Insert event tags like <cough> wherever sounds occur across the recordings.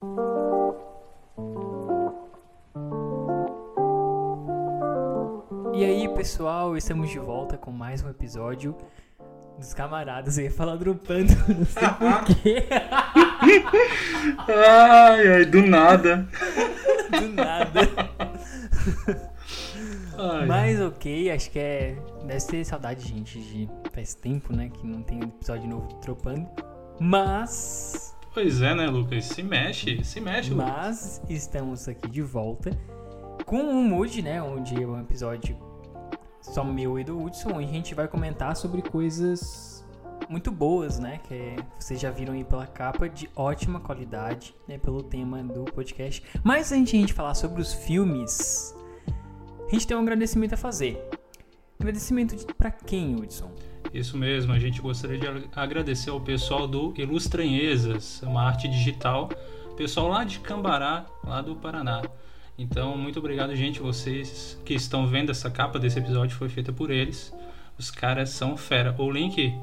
E aí, pessoal, estamos de volta com mais um episódio dos camaradas. Eu ia falar dropando, <laughs> não sei porquê. <laughs> ai, ai, do nada. Do nada. Ai, Mas ok, acho que é. Deve ter saudade, gente, de. Faz tempo, né? Que não tem episódio novo tropando. Mas. Pois é, né, Lucas? Se mexe, se mexe, Lucas. Mas estamos aqui de volta com um mood, né? Onde é um episódio só meu e do Hudson, onde a gente vai comentar sobre coisas muito boas, né? Que é, vocês já viram aí pela capa, de ótima qualidade, né? Pelo tema do podcast. Mas antes de a gente falar sobre os filmes, a gente tem um agradecimento a fazer. Agradecimento para quem, Hudson? Isso mesmo, a gente gostaria de agradecer ao pessoal do Ilustranhezas, uma arte digital, pessoal lá de Cambará, lá do Paraná. Então, muito obrigado, gente. Vocês que estão vendo essa capa desse episódio foi feita por eles. Os caras são fera. O link,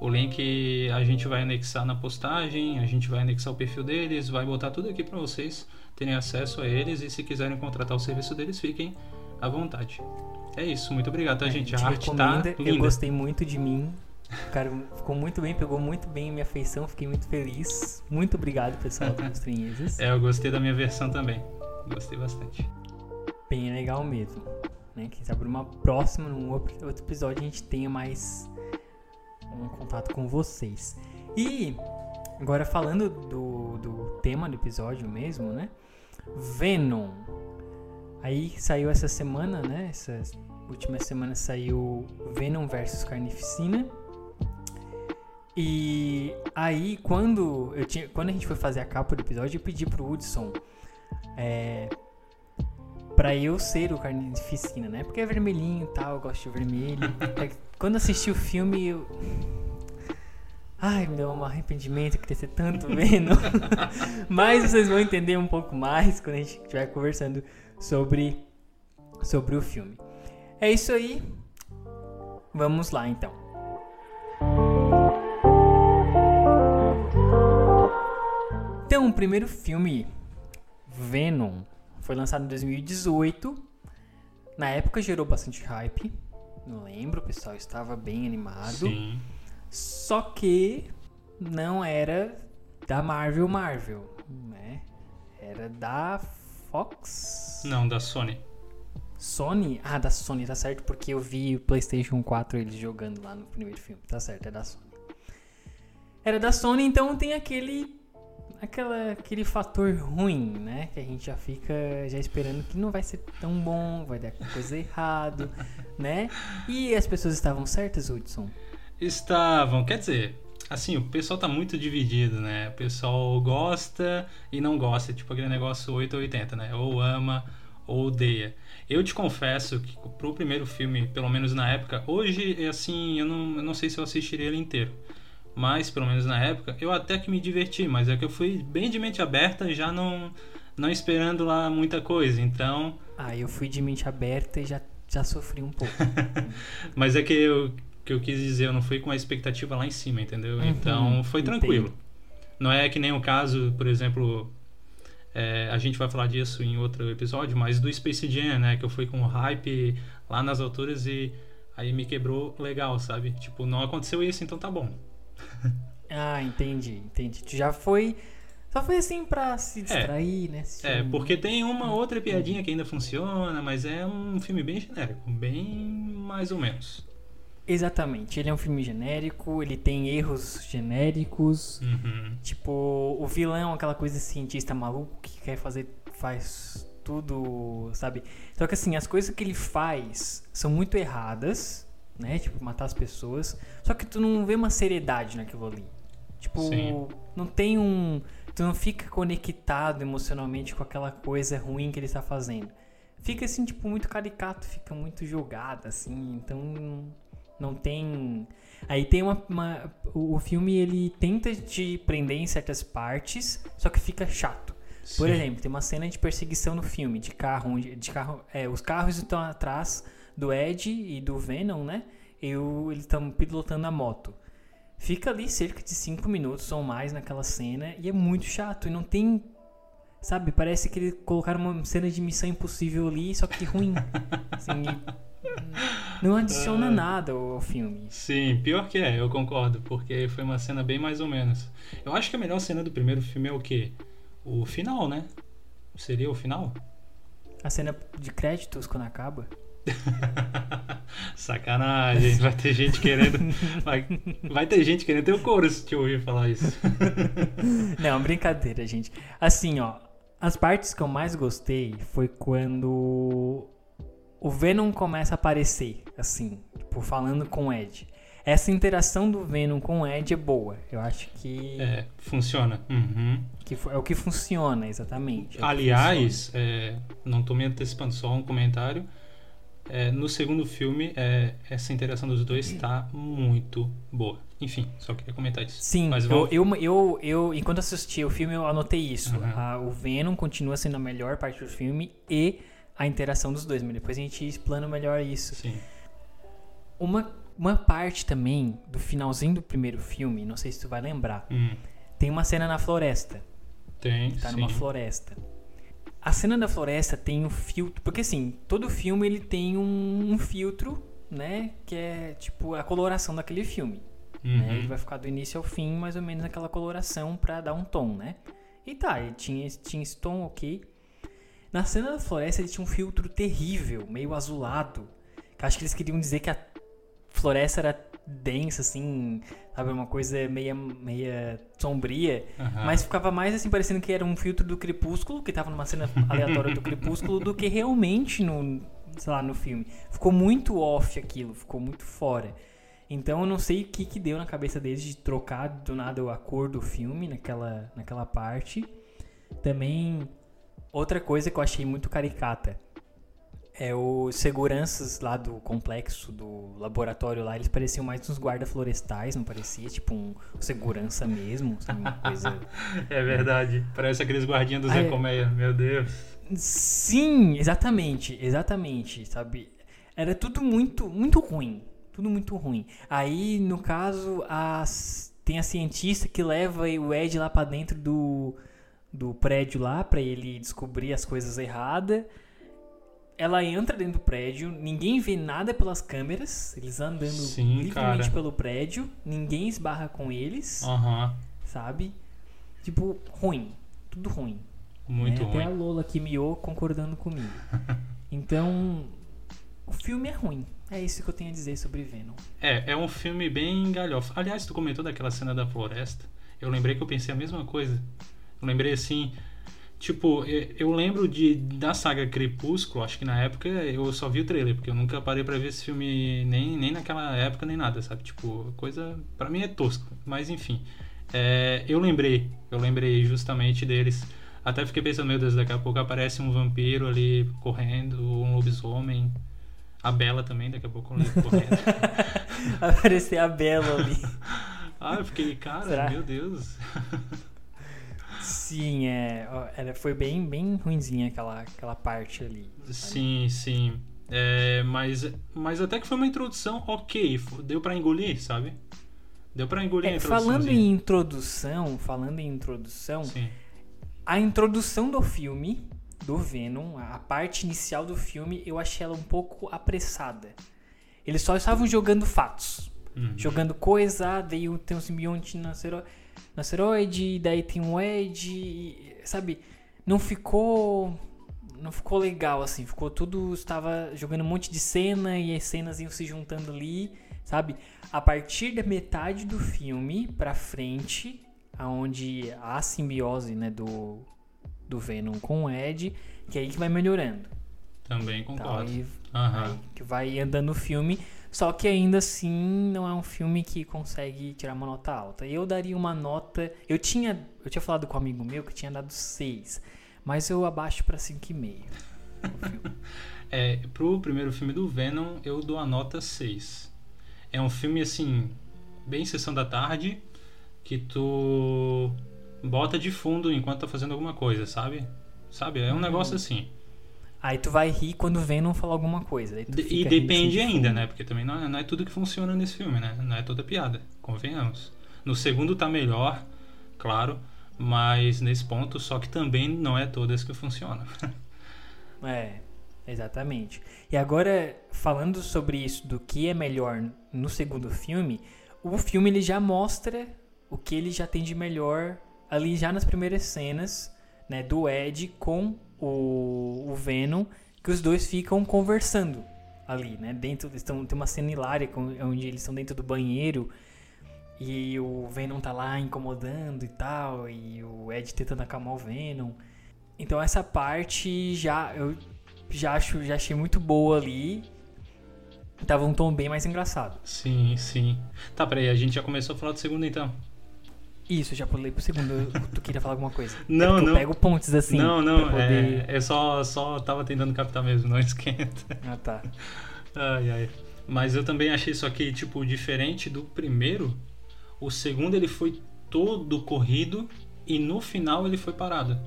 o link a gente vai anexar na postagem, a gente vai anexar o perfil deles, vai botar tudo aqui para vocês terem acesso a eles e se quiserem contratar o serviço deles, fiquem à vontade. É isso, muito obrigado, tá, gente? A, a arte tá linda. Eu gostei muito de mim. O cara ficou muito bem, pegou muito bem a minha feição, fiquei muito feliz. Muito obrigado, pessoal <laughs> dos Estranhezas. É, eu gostei da minha versão também. Gostei bastante. Bem legal mesmo. Né? Quem sabe numa próxima, num outro episódio, a gente tenha mais um contato com vocês. E agora falando do, do tema do episódio mesmo, né? Venom. Aí saiu essa semana, né? Essa última semana saiu Venom versus Carnificina. E aí, quando eu tinha, quando a gente foi fazer a capa do episódio, eu pedi pro Hudson é, pra eu ser o carnificina, né? Porque é vermelhinho e tal, eu gosto de vermelho. <laughs> É, quando assisti o filme, eu. Ai, me deu um arrependimento, ser tanto vendo. <laughs> Mas vocês vão entender um pouco mais quando a gente estiver conversando sobre, sobre o filme. É isso aí. Vamos lá então. Então, o primeiro filme Venom foi lançado em 2018. Na época gerou bastante hype. Não lembro, o pessoal estava bem animado. Sim. Só que não era da Marvel Marvel, né? Era da Fox? Não, da Sony. Sony? Ah, da Sony, tá certo, porque eu vi o PlayStation 4 eles jogando lá no primeiro filme. Tá certo, é da Sony. Era da Sony, então tem aquele aquela, aquele fator ruim, né? Que a gente já fica já esperando que não vai ser tão bom, vai dar coisa errado, <laughs> né? E as pessoas estavam certas, Hudson? Estavam, quer dizer, assim, o pessoal tá muito dividido, né? O pessoal gosta e não gosta, tipo aquele negócio 8 ou 80, né? Ou ama ou odeia. Eu te confesso que pro primeiro filme, pelo menos na época, hoje, assim, eu não, eu não sei se eu assistiria ele inteiro mas pelo menos na época, eu até que me diverti, mas é que eu fui bem de mente aberta, já não não esperando lá muita coisa, então... Ah, eu fui de mente aberta e já, já sofri um pouco. <laughs> mas é que eu, que eu quis dizer, eu não fui com a expectativa lá em cima, entendeu? Uhum, então foi tranquilo. Entendi. Não é que nem o caso, por exemplo, é, a gente vai falar disso em outro episódio, mas do Space Jam, né? Que eu fui com o hype lá nas alturas e aí me quebrou legal, sabe? Tipo, não aconteceu isso, então tá bom. <laughs> ah, entendi, entendi. Tu já foi. Só foi assim pra se é. distrair, é, né? É, porque tem uma outra piadinha que ainda funciona, mas é um filme bem genérico, bem mais ou menos. Exatamente, ele é um filme genérico, ele tem erros genéricos. Uhum. Tipo, o vilão é aquela coisa cientista maluco que quer fazer. faz tudo, sabe? Só que assim, as coisas que ele faz são muito erradas né? Tipo, matar as pessoas. Só que tu não vê uma seriedade naquilo ali. Tipo, Sim. não tem um. Tu não fica conectado emocionalmente com aquela coisa ruim que ele está fazendo. Fica assim, tipo, muito caricato, fica muito jogado, assim. Então, não tem. Aí tem uma, uma, O filme ele tenta te prender em certas partes, só que fica chato. Sim. Por exemplo, tem uma cena de perseguição no filme, de carro, onde de carro, é, os carros estão atrás do Ed e do Venom, né? E eles estão pilotando a moto. Fica ali cerca de 5 minutos ou mais naquela cena e é muito chato. E não tem Sabe, parece que eles colocaram uma cena de missão impossível ali, só que ruim. <laughs> assim, não adiciona nada ao filme. Sim, pior que é, eu concordo, porque foi uma cena bem mais ou menos. Eu acho que a melhor cena do primeiro filme é o quê? O final, né? Seria o final? A cena de créditos quando acaba? <laughs> Sacanagem, vai ter gente querendo. Vai, vai ter gente querendo ter o couro se te ouvir falar isso. <laughs> Não, brincadeira, gente. Assim, ó. As partes que eu mais gostei foi quando o Venom começa a aparecer, assim, tipo, falando com o Ed. Essa interação do Venom com o Ed é boa. Eu acho que. É, funciona. Uhum. Que é o que funciona, exatamente. É Aliás, funciona. É, não tô me antecipando, só um comentário. É, no segundo filme, é, essa interação dos dois está muito boa. Enfim, só queria comentar isso. Sim, Mas eu, eu, eu, eu, enquanto assisti o filme, eu anotei isso. Uhum. o Venom continua sendo a melhor parte do filme e a interação dos dois. Mas depois a gente explana melhor isso. Sim. Uma, uma parte também do finalzinho do primeiro filme, não sei se tu vai lembrar, uhum. tem uma cena na floresta. Tem, Tá sim. numa floresta. A cena da floresta tem um filtro, porque assim, todo filme ele tem um, um filtro, né, que é tipo a coloração daquele filme. Uhum. Né? Ele vai ficar do início ao fim, mais ou menos naquela coloração para dar um tom, né? E tá, ele tinha, tinha esse tom, ok. Na cena da floresta ele tinha um filtro terrível, meio azulado. Que acho que eles queriam dizer que a floresta era densa, assim, sabe? Uma coisa meia, meia sombria. Uhum. Mas ficava mais assim, parecendo que era um filtro do Crepúsculo, que tava numa cena aleatória do Crepúsculo, do que realmente no, sei lá, no filme. Ficou muito off aquilo, ficou muito fora. Então eu não sei o que, que deu na cabeça deles de trocar do nada a cor do filme naquela, naquela parte. Também, outra coisa que eu achei muito caricata é os seguranças lá do complexo, do laboratório lá, eles pareciam mais uns guarda florestais, não parecia tipo um segurança mesmo, sabe? Uma coisa. <laughs> é verdade. Parece aqueles guardinhas do Zé Ah, é. Colmeia, meu Deus. Sim, exatamente, exatamente, sabe? Era tudo muito, muito ruim, tudo muito ruim. Aí, no caso, as, tem a cientista que leva o Ed lá pra dentro do, do prédio lá pra ele descobrir as coisas erradas. Ela entra dentro do prédio, ninguém vê nada pelas câmeras, eles andando Sim, livremente cara. pelo prédio, ninguém esbarra com eles, Aham. sabe? Tipo, ruim, tudo ruim. Muito né? Até a ruim. Lola que miou concordando comigo. <laughs> Então, o filme é ruim. É isso que eu tenho a dizer sobre Venom. É, é um filme bem galhofa. Aliás, tu comentou daquela cena da floresta. Eu lembrei que eu pensei a mesma coisa. Eu lembrei assim. Tipo, eu lembro de da saga Crepúsculo, acho que na época eu só vi o trailer, porque eu nunca parei pra ver esse filme nem, nem naquela época nem nada, sabe? Tipo, coisa. Pra mim é tosco, mas enfim. É, eu lembrei, eu lembrei justamente deles. Até fiquei pensando, meu Deus, daqui a pouco aparece um vampiro ali correndo, um lobisomem. A Bela também, daqui a pouco correndo. <laughs> Aparecer a Bela ali. <laughs> Ah, eu fiquei, cara, Será? meu Deus. <laughs> Sim, é. Ela foi bem, bem ruinzinha aquela, aquela parte ali. Sim, sim. É, mas, mas até que foi uma introdução ok, deu pra engolir, sabe? Deu pra engolir a É, introdução. falando em introdução, falando em introdução, Sim. a introdução do filme, do Venom, a parte inicial do filme, eu achei ela um pouco apressada. Eles só estavam jogando fatos. Uhum. jogando coisa, veio tem um simbionte no acero- no asteroide, daí tem um Ed, sabe? Não ficou não ficou legal assim, ficou tudo estava jogando um monte de cena e as cenas iam se juntando ali, sabe? A partir da metade do filme pra frente, aonde há a simbiose, né, do do Venom com o Ed, que é aí que vai melhorando. Também Tá? concordo. Aí Aham. Aí que vai andando o filme, só que ainda assim não é um filme que consegue tirar uma nota alta. Eu daria uma nota, eu tinha, eu tinha falado com um amigo meu que tinha dado 6, mas eu abaixo para 5,5. <laughs> É, pro primeiro filme do Venom, eu dou a nota 6. É um filme, assim, bem sessão da tarde, que tu bota de fundo enquanto tá fazendo alguma coisa, sabe? Sabe? É um Hum. negócio assim. Aí tu vai rir quando o Venom falar alguma coisa. e depende de ainda, né? Porque também não é, não é tudo que funciona nesse filme, né? Não é toda piada, convenhamos. No segundo tá melhor, claro, Mas nesse ponto, só que também não é todas que funcionam. <laughs> É, exatamente. E agora, falando sobre isso, do que é melhor no segundo filme, o filme ele já mostra o que ele já tem de melhor ali já nas primeiras cenas, né, do Ed com o, o Venom, que os dois ficam conversando ali, né, dentro, estão, tem uma cena hilária onde eles estão dentro do banheiro e o Venom tá lá incomodando e tal, e o Ed tentando acalmar o Venom. Então essa parte já eu já acho já achei muito boa ali. Tava um tom bem mais engraçado. Sim, sim. Tá, peraí, a gente já começou a falar do segundo então. Isso, já pulei pro segundo. tu queria falar alguma coisa? <laughs> Não, é não. Eu pego pontos assim. Não, não, poder... é, é só, só tava tentando captar mesmo, não <laughs> esquenta. Ah, tá. Ai, ai. Mas eu também achei isso aqui, tipo, diferente do primeiro. O segundo ele foi todo corrido e no final ele foi parado.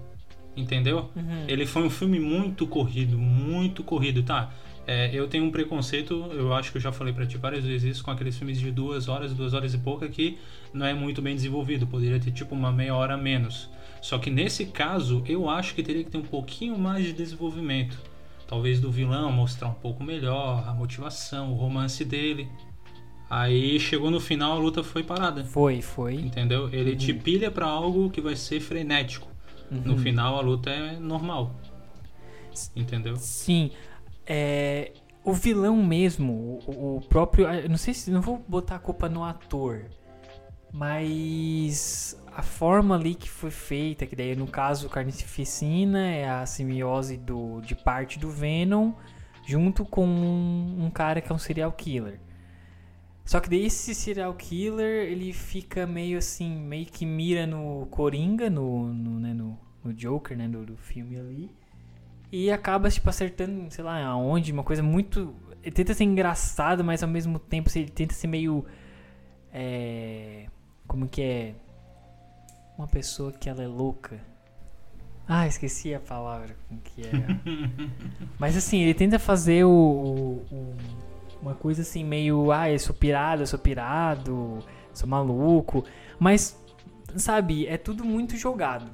Entendeu? Uhum. Ele foi um filme muito corrido, muito corrido, tá? É, eu tenho um preconceito, eu acho que eu já falei para ti várias vezes isso, com aqueles filmes de duas horas, duas horas e pouca, que não é muito bem desenvolvido, poderia ter tipo uma meia hora a menos. Só que nesse caso, eu acho que teria que ter um pouquinho mais de desenvolvimento. Talvez do vilão mostrar um pouco melhor a motivação, o romance dele. Aí chegou no final, a luta foi parada. Foi, foi. Entendeu? Ele uhum. te pilha para algo que vai ser frenético. Uhum. No final, a luta é normal. Entendeu? Sim. É, o vilão mesmo, o, o próprio. Não sei se. Não vou botar a culpa no ator. Mas a forma ali que foi feita, que daí no caso carnificina é a simbiose do, de parte do Venom junto com um, um, cara que é um serial killer. Só que daí esse serial killer ele fica meio assim, meio que mira no Coringa, no, no, né, no, no Joker, né, do, do filme ali. E acaba, tipo, acertando, sei lá, aonde, uma coisa muito. Ele tenta ser engraçado, mas ao mesmo tempo ele tenta ser meio. É. Como que é? Uma pessoa que ela é louca. Ah, esqueci a palavra como que é. <laughs> mas assim, ele tenta fazer o, o, o, uma coisa assim, meio. Ah, eu sou pirado, eu sou pirado, sou maluco. Mas, sabe, é tudo muito jogado.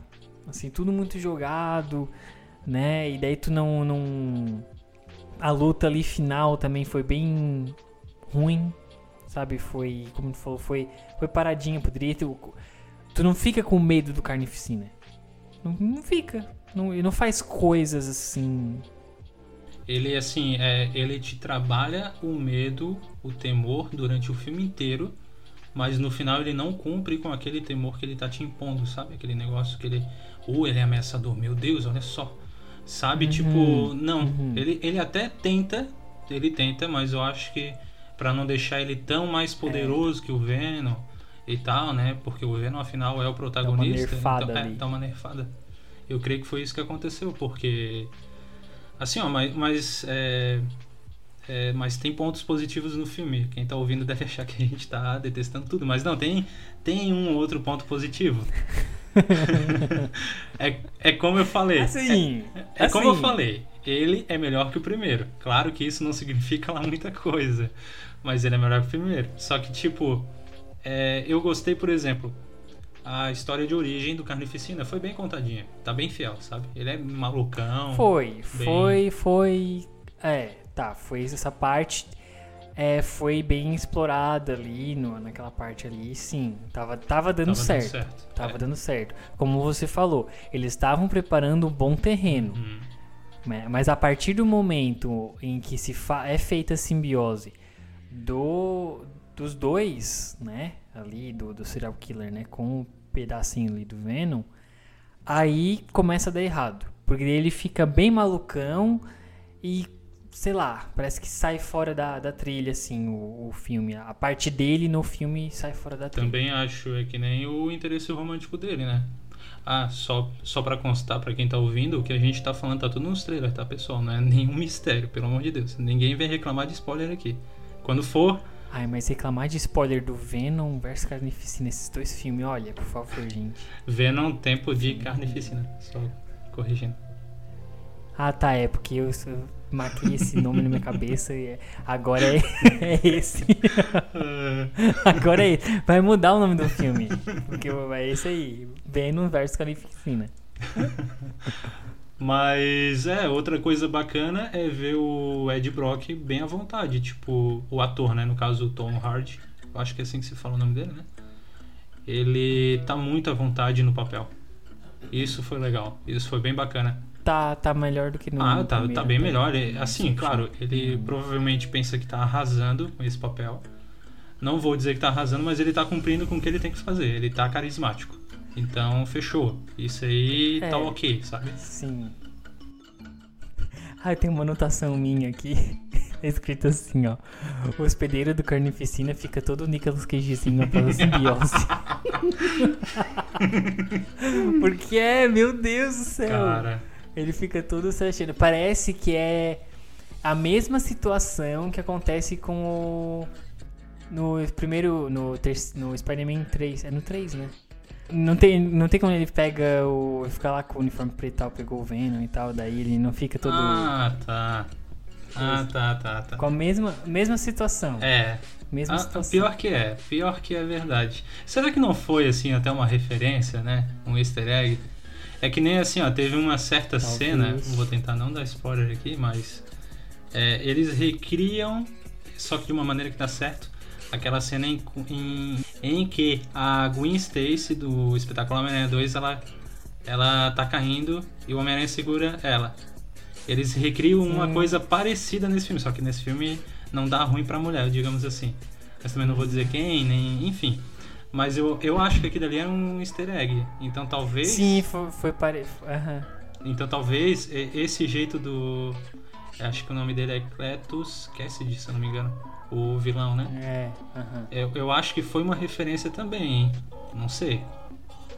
Assim, tudo muito jogado né? E daí tu não, não. A luta ali final também foi bem ruim, sabe? Foi, como tu falou, foi, foi paradinha. Poderia ter. Tu não fica com medo do carnificina. Não, não fica. Não, não faz coisas assim. Ele, assim, é, ele te trabalha o medo, o temor durante o filme inteiro, mas no final ele não cumpre com aquele temor que ele tá te impondo, sabe? Aquele negócio que ele. Ou uh, ele é ameaçador, meu Deus, olha só Sabe? Uhum, tipo, não. Uhum. Ele, ele até tenta, ele tenta, mas eu acho que para não deixar ele tão mais poderoso é. que o Venom e tal, né? Porque o Venom afinal é o protagonista. Dá uma então, ali. É, dá uma nerfada. Eu creio que foi isso que aconteceu, porque. Assim, ó, mas. mas é, é, mas tem pontos positivos no filme. Quem tá ouvindo <laughs> deve achar que a gente tá detestando tudo. Mas não, tem, tem um outro ponto positivo. É, é como eu falei. Assim, é, é assim. como eu falei. Ele é melhor que o primeiro. Claro que isso não significa lá muita coisa. Mas ele é melhor que o primeiro. Só que, tipo, é, eu gostei, por exemplo, a história de origem do Carnificina foi bem contadinha. Tá bem fiel, sabe? Ele é malucão. Foi, bem... foi, foi. É, tá, foi essa parte é, foi bem explorada ali no, naquela parte ali, sim. Tava, tava dando tava certo. Dando certo. Tava é. dando certo. Como você falou, eles estavam preparando um bom terreno. Uhum. Né? Mas a partir do momento em que se é feita a simbiose do, dos dois, né? Ali, do, do serial killer, né? Com um pedacinho ali do Venom, aí começa a dar errado. Porque ele fica bem malucão e sei lá, parece que sai fora da, da trilha, assim, o, o filme. A parte dele no filme sai fora da trilha. Também acho, é que nem o interesse romântico dele, né? Ah, só, só pra constar pra quem tá ouvindo, o que a gente tá falando tá tudo nos trailers, tá, pessoal? Não é nenhum mistério, pelo amor de Deus. Ninguém vem reclamar de spoiler aqui. Quando for. Ai, mas reclamar de spoiler do Venom versus Carnificina, esses dois filmes, olha, por favor, gente. Venom, tempo de Carnificina, só corrigindo. Ah, tá, é porque eu, marquei esse nome na minha cabeça e agora é, <laughs> é esse. <laughs> agora é esse. Vai mudar o nome do filme. Porque é esse aí. Venom versus Carnificina. Mas é, outra coisa bacana é ver o Ed Brock bem à vontade, tipo, o ator, né? No caso, o Tom Hardy. Eu acho que é assim que se fala o nome dele, né? Ele tá muito à vontade no papel. Isso foi legal. Isso foi bem bacana. Tá, tá melhor do que no Ah, tá, primeiro, tá bem né? melhor. Assim, Sim, claro, ele provavelmente pensa que tá arrasando com esse papel. Não vou dizer que tá arrasando, mas ele tá cumprindo com o que ele tem que fazer. Ele tá carismático. Então, fechou. Isso aí É. tá ok, sabe? Sim. Ah, tem uma anotação minha aqui. <laughs> Escrito assim, ó. O hospedeiro do Carnificina fica todo Nicolas Cagezinho após a simbiose. <laughs> <laughs> Porque é, meu Deus do céu. Cara, Ele fica todo se achando. Parece que é a mesma situação que acontece com o. No primeiro. No, ter, no Spider-Man 3. É no 3, né? Não tem, não tem como ele pega o. Fica lá com o uniforme preto e tal, pegou o Venom e tal, daí ele não fica todo. Ah, tá. Ah, tá, tá, tá. Com a mesma, mesma situação. É. Mesma Ah, situação. pior que é, pior que é verdade. Será que não foi assim até uma referência, né? Um easter egg? É que nem assim, ó, teve uma certa Talvez. cena, vou tentar não dar spoiler aqui, mas é, eles recriam, só que de uma maneira que dá certo, aquela cena em, em, em que a Gwen Stacy do espetáculo Homem-Aranha 2, ela, ela tá caindo e o Homem-Aranha segura ela. Eles recriam uma Sim. coisa parecida nesse filme, só que nesse filme não dá ruim pra mulher, digamos assim. Mas também não vou dizer quem, nem. Enfim. Mas eu, eu acho que aquilo ali era um easter egg. Então talvez. Sim, foi, foi pare... aham. Então talvez esse jeito do. Acho que o nome dele é Cletus Cassidy, se eu não me engano. O vilão, né? É, aham. Eu, eu acho que foi uma referência também, hein? Não sei.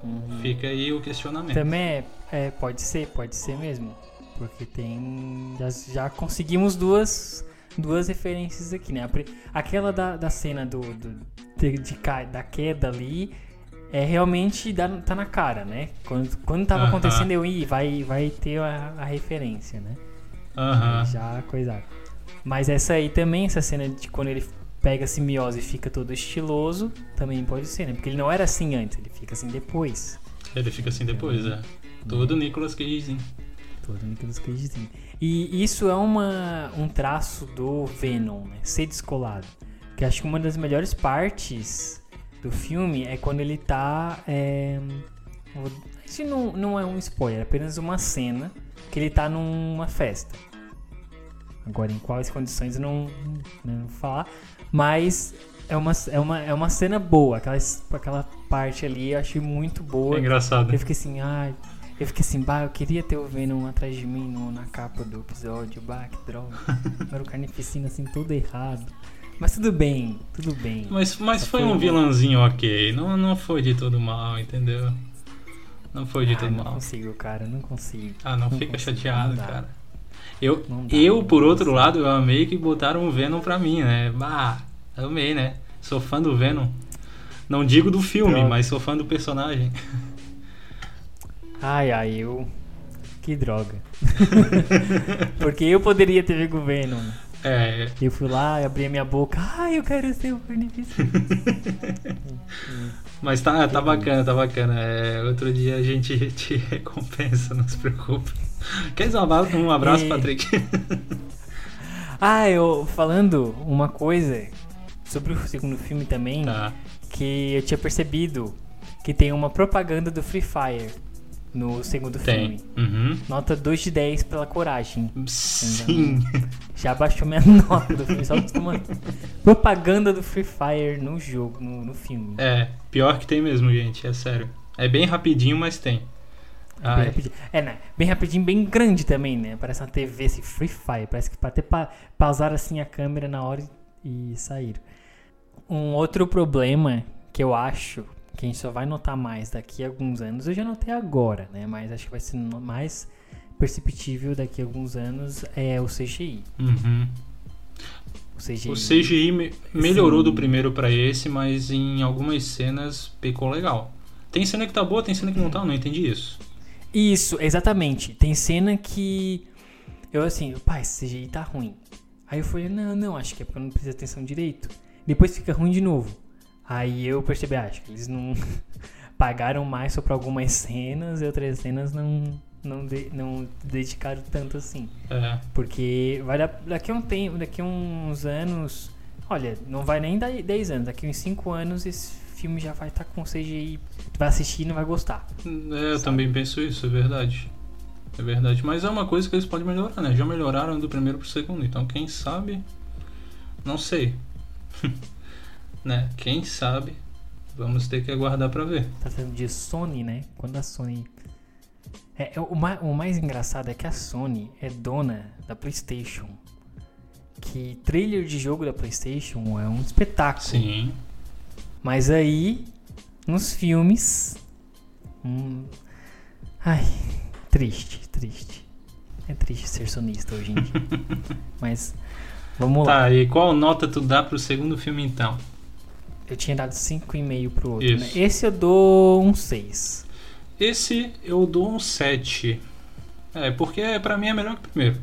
Uhum. Fica aí o questionamento. Também é, é, pode ser, pode ser mesmo. Porque tem. Já, já conseguimos duas, duas referências aqui, né? Aquela da, da cena do, do- de, de da queda ali é realmente dá, tá na cara, né? Quando, quando tava Aham. acontecendo, eu ia, vai, vai ter a, a referência, né? Aham. Já coisado. Mas essa aí também, essa cena de quando ele pega a simbiose e fica todo estiloso, também pode ser, né? Porque ele não era assim antes, ele fica assim depois. Ele fica assim depois, é. Todo Nicolas Cage. hein? Todo Nicolas Cagezinho. E isso é uma, um traço do Venom, né? Ser descolado. Que acho que uma das melhores partes do filme é quando ele tá. É, isso não, não é um spoiler, é apenas uma cena que ele tá numa festa. Agora, em quais condições eu não, não vou falar. Mas é uma, é uma, é uma cena boa. Aquela, aquela parte ali eu achei muito boa. É engraçado. Eu fiquei assim, ai. Eu fiquei assim, bah, eu queria ter o Venom atrás de mim no- na capa do episódio, bah, que droga. <laughs> Era o carnificina assim, todo errado. Mas tudo bem, tudo bem. Mas, mas Só foi foi um vilãozinho ok. Não, não foi de todo mal, entendeu? Não foi de ah, todo não mal. consigo, cara, não consigo. Ah, não, Não fica consigo, chateado, não cara. Eu, Não dá, eu não por outro consigo. lado, eu amei que botaram o Venom pra mim, né? Bah, amei, né? Sou fã do Venom. Não digo do filme, Droga. mas sou fã do personagem. <laughs> Ai, ai, eu. Que droga. <laughs> Porque eu poderia ter visto o Venom. É, Eu fui lá, abri a minha boca, ai, eu quero ser o carnificina. <laughs> mas tá, tá bacana, tá bacana. É, outro dia a gente <laughs> te recompensa, não se preocupe. Quer dizer um abraço, um abraço E- Patrick? Ah, eu falando uma coisa sobre o segundo filme também. tá. que eu tinha percebido que tem uma propaganda do Free Fire no segundo Tem. filme. Uhum. Nota 2 de 10 pela coragem. Sim. Já baixou minha <laughs> nota do filme, só uma propaganda do Free Fire no jogo, no, no filme. É, pior que tem mesmo, gente, é sério. É bem rapidinho, mas tem. É bem rapidinho. É, né? Bem rapidinho, bem grande também, né? Parece uma TV, esse Free Fire. Parece que até pa pausaram assim a câmera na hora e saíram. Um outro problema que eu acho que a gente só vai notar mais daqui a alguns anos, eu já notei agora, né? Mas acho que vai ser mais perceptível daqui a alguns anos é o CGI. Uhum. O CGI. O CGI me- melhorou Sim. do primeiro pra esse, mas em algumas cenas pecou legal. Tem cena que tá boa, tem cena que não tá, eu não entendi isso. Isso, exatamente. Tem cena que Eu assim, pai, esse CGI tá ruim. Aí eu falei, não, não, acho que é porque eu não prestei atenção direito. Depois fica ruim de novo. Aí eu percebi, ah, acho que eles não <laughs> pagaram mais só pra algumas cenas e outras cenas não, não, de, não dedicaram tanto assim. É. Porque vai dar, daqui a um tempo, daqui a uns anos. Olha, não vai nem dar 10 anos, daqui a uns 5 anos esse filme já vai estar tá com CGI. Tu vai assistir e não vai gostar. É, eu também penso isso, é verdade. É verdade. Mas é uma coisa que eles podem melhorar, né? Já melhoraram do primeiro pro segundo. Então quem sabe. Não sei. <laughs> né? Quem sabe. Vamos ter que aguardar para ver. Tá falando de Sony, né? Quando a Sony. É, é o, mais, o mais engraçado é que a Sony é dona da PlayStation. Que trailer de jogo da PlayStation é um espetáculo. Sim. Mas aí, nos filmes. Hum, ai, triste, triste. É triste ser sonista hoje em dia. <laughs> Mas vamos tá, lá. Tá, e qual nota tu dá pro segundo filme então? Eu tinha dado 5,5 pro outro, né? Esse eu dou um 6. Esse eu dou um 7. É, porque pra mim é melhor que o primeiro.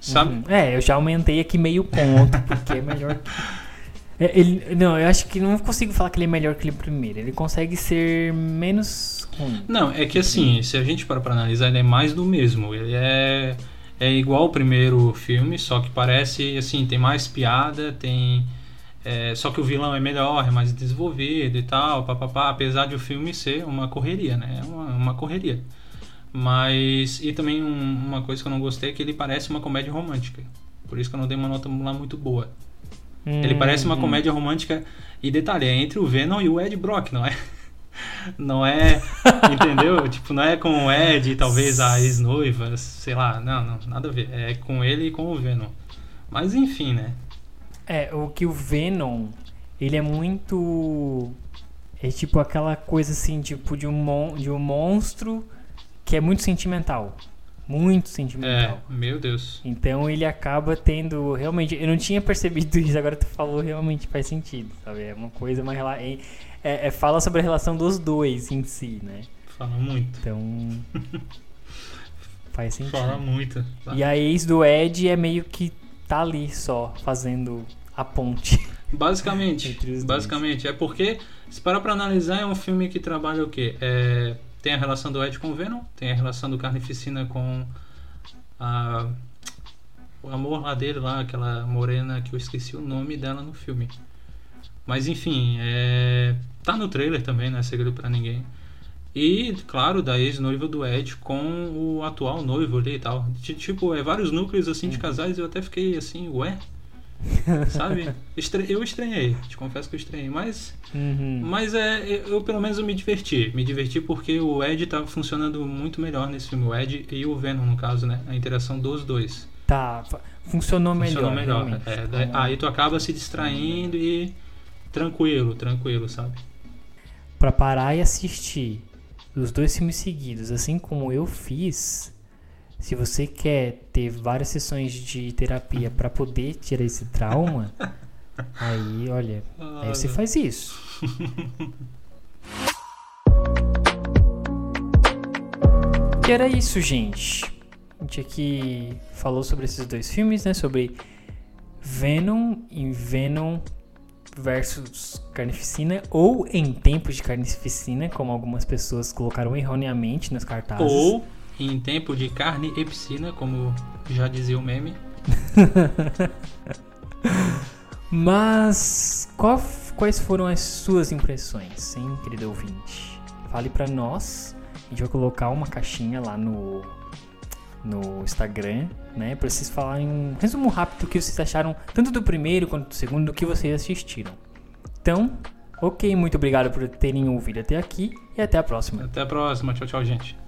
Sabe? Uhum. É, eu já aumentei aqui meio ponto, porque é melhor que. <laughs> É, ele, não, eu acho que não consigo falar que ele é melhor que o primeiro. Ele consegue ser menos ruim. Não, é que assim, se a gente para pra analisar, ele é mais do mesmo. Ele é, é igual ao primeiro filme, só que parece, assim, tem mais piada, tem é, só que o vilão é melhor, é mais desenvolvido e tal, papapá, apesar de o filme ser uma correria, né? É uma, uma correria. Mas. E também um, uma coisa que eu não gostei é que ele parece uma comédia romântica. Por isso que eu não dei uma nota lá muito boa. Hum, ele parece uma hum. comédia romântica. E detalhe, é entre o Venom e o Ed Brock, não é? <laughs> Não é. entendeu? <laughs> tipo, não é com o Ed e talvez a ex-noiva, sei lá. Não, não, nada a ver. É com ele e com o Venom. Mas enfim, né? É, o que o Venom, ele é muito. É tipo aquela coisa assim, tipo, de um, mon de um monstro que é muito sentimental. Muito sentimental. É, meu Deus. Então ele acaba tendo. Realmente, eu não tinha percebido <laughs> isso, agora tu falou, realmente faz sentido, sabe? É uma coisa, uma relação. É, é, fala sobre a relação dos dois em si, né? Fala muito. Então. <laughs> faz sentido. Fala muito. Tá. E a ex do Ed é meio que tá ali só, fazendo a ponte. <laughs> Basicamente, basicamente. Dois. É porque, se parar pra analisar, é um filme que trabalha o quê? É, tem a relação do Ed com o Venom, tem a relação do Carnificina com a, o amor lá dele, lá, aquela morena que eu esqueci o nome dela no filme. Mas enfim, é, tá no trailer também, não é segredo para ninguém. E, claro, da ex-noiva do Ed com o atual noivo ali e tal. Tipo, é vários núcleos assim de casais eu até fiquei assim, ué, <laughs> Sabe? Eu estranhei, te confesso que eu estranhei, mas. Uhum. Mas é, eu pelo menos eu me diverti. Me diverti porque o Ed tá funcionando muito melhor nesse filme. O Ed e o Venom, no caso, né? A interação dos dois. Tá, funcionou, funcionou melhor. melhor. É, daí, aí tu acaba se distraindo e. Tranquilo, tranquilo, sabe? Pra parar e assistir os dois filmes seguidos, assim como eu fiz, se você quer ter várias sessões de terapia para poder tirar esse trauma, <laughs> aí, olha, aí você faz isso. <laughs> e era isso, gente. A gente aqui falou sobre esses dois filmes, né? Sobre Venom e Venom versus Carnificina ou em tempos de Carnificina, como algumas pessoas colocaram erroneamente nos cartazes. Ou em tempo de carne e piscina, como já dizia o meme. <laughs> Mas qual, quais foram as suas impressões, hein, querido ouvinte? Fale para nós. A gente vai colocar uma caixinha lá no no Instagram, né, para vocês falarem um resumo rápido do que vocês acharam tanto do primeiro quanto do segundo do que vocês assistiram. Então, OK, muito obrigado por terem ouvido até aqui e até a próxima. Até a próxima. Tchau, tchau, gente.